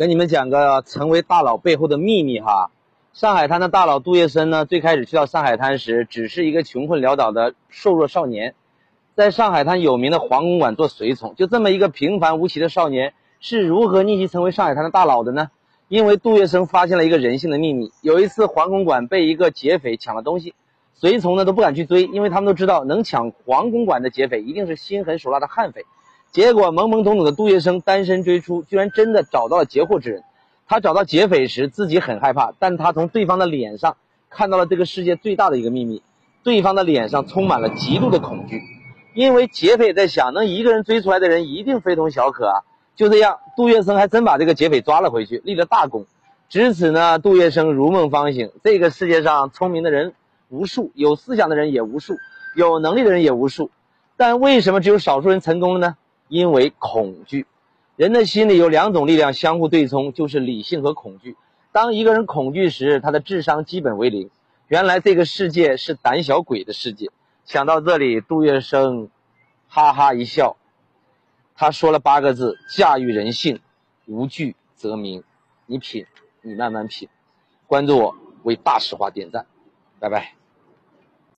跟你们讲个成为大佬背后的秘密哈。上海滩的大佬杜月笙呢，最开始去到上海滩时，只是一个穷困潦倒的瘦弱少年，在上海滩有名的黄公馆做随从。就这么一个平凡无奇的少年，是如何逆袭成为上海滩的大佬的呢？因为杜月笙发现了一个人性的秘密。有一次，黄公馆被一个劫匪抢了东西，随从呢都不敢去追，因为他们都知道能抢黄公馆的劫匪一定是心狠手辣的悍匪。结果懵懵懂懂的杜月笙单身追出，居然真的找到了劫货之人。他找到劫匪时，自己很害怕，但他从对方的脸上看到了这个世界最大的一个秘密：对方的脸上充满了极度的恐惧。因为劫匪在想，能一个人追出来的人一定非同小可啊！就这样，杜月笙还真把这个劫匪抓了回去，立了大功。至此呢，杜月笙如梦方醒。这个世界上聪明的人无数，有思想的人也无数，有能力的人也无数，但为什么只有少数人成功了呢？因为恐惧，人的心里有两种力量相互对冲，就是理性和恐惧。当一个人恐惧时，他的智商基本为零。原来这个世界是胆小鬼的世界。想到这里，杜月笙哈哈一笑，他说了八个字：驾驭人性，无惧则明。你品，你慢慢品。关注我，为大实话点赞，拜拜。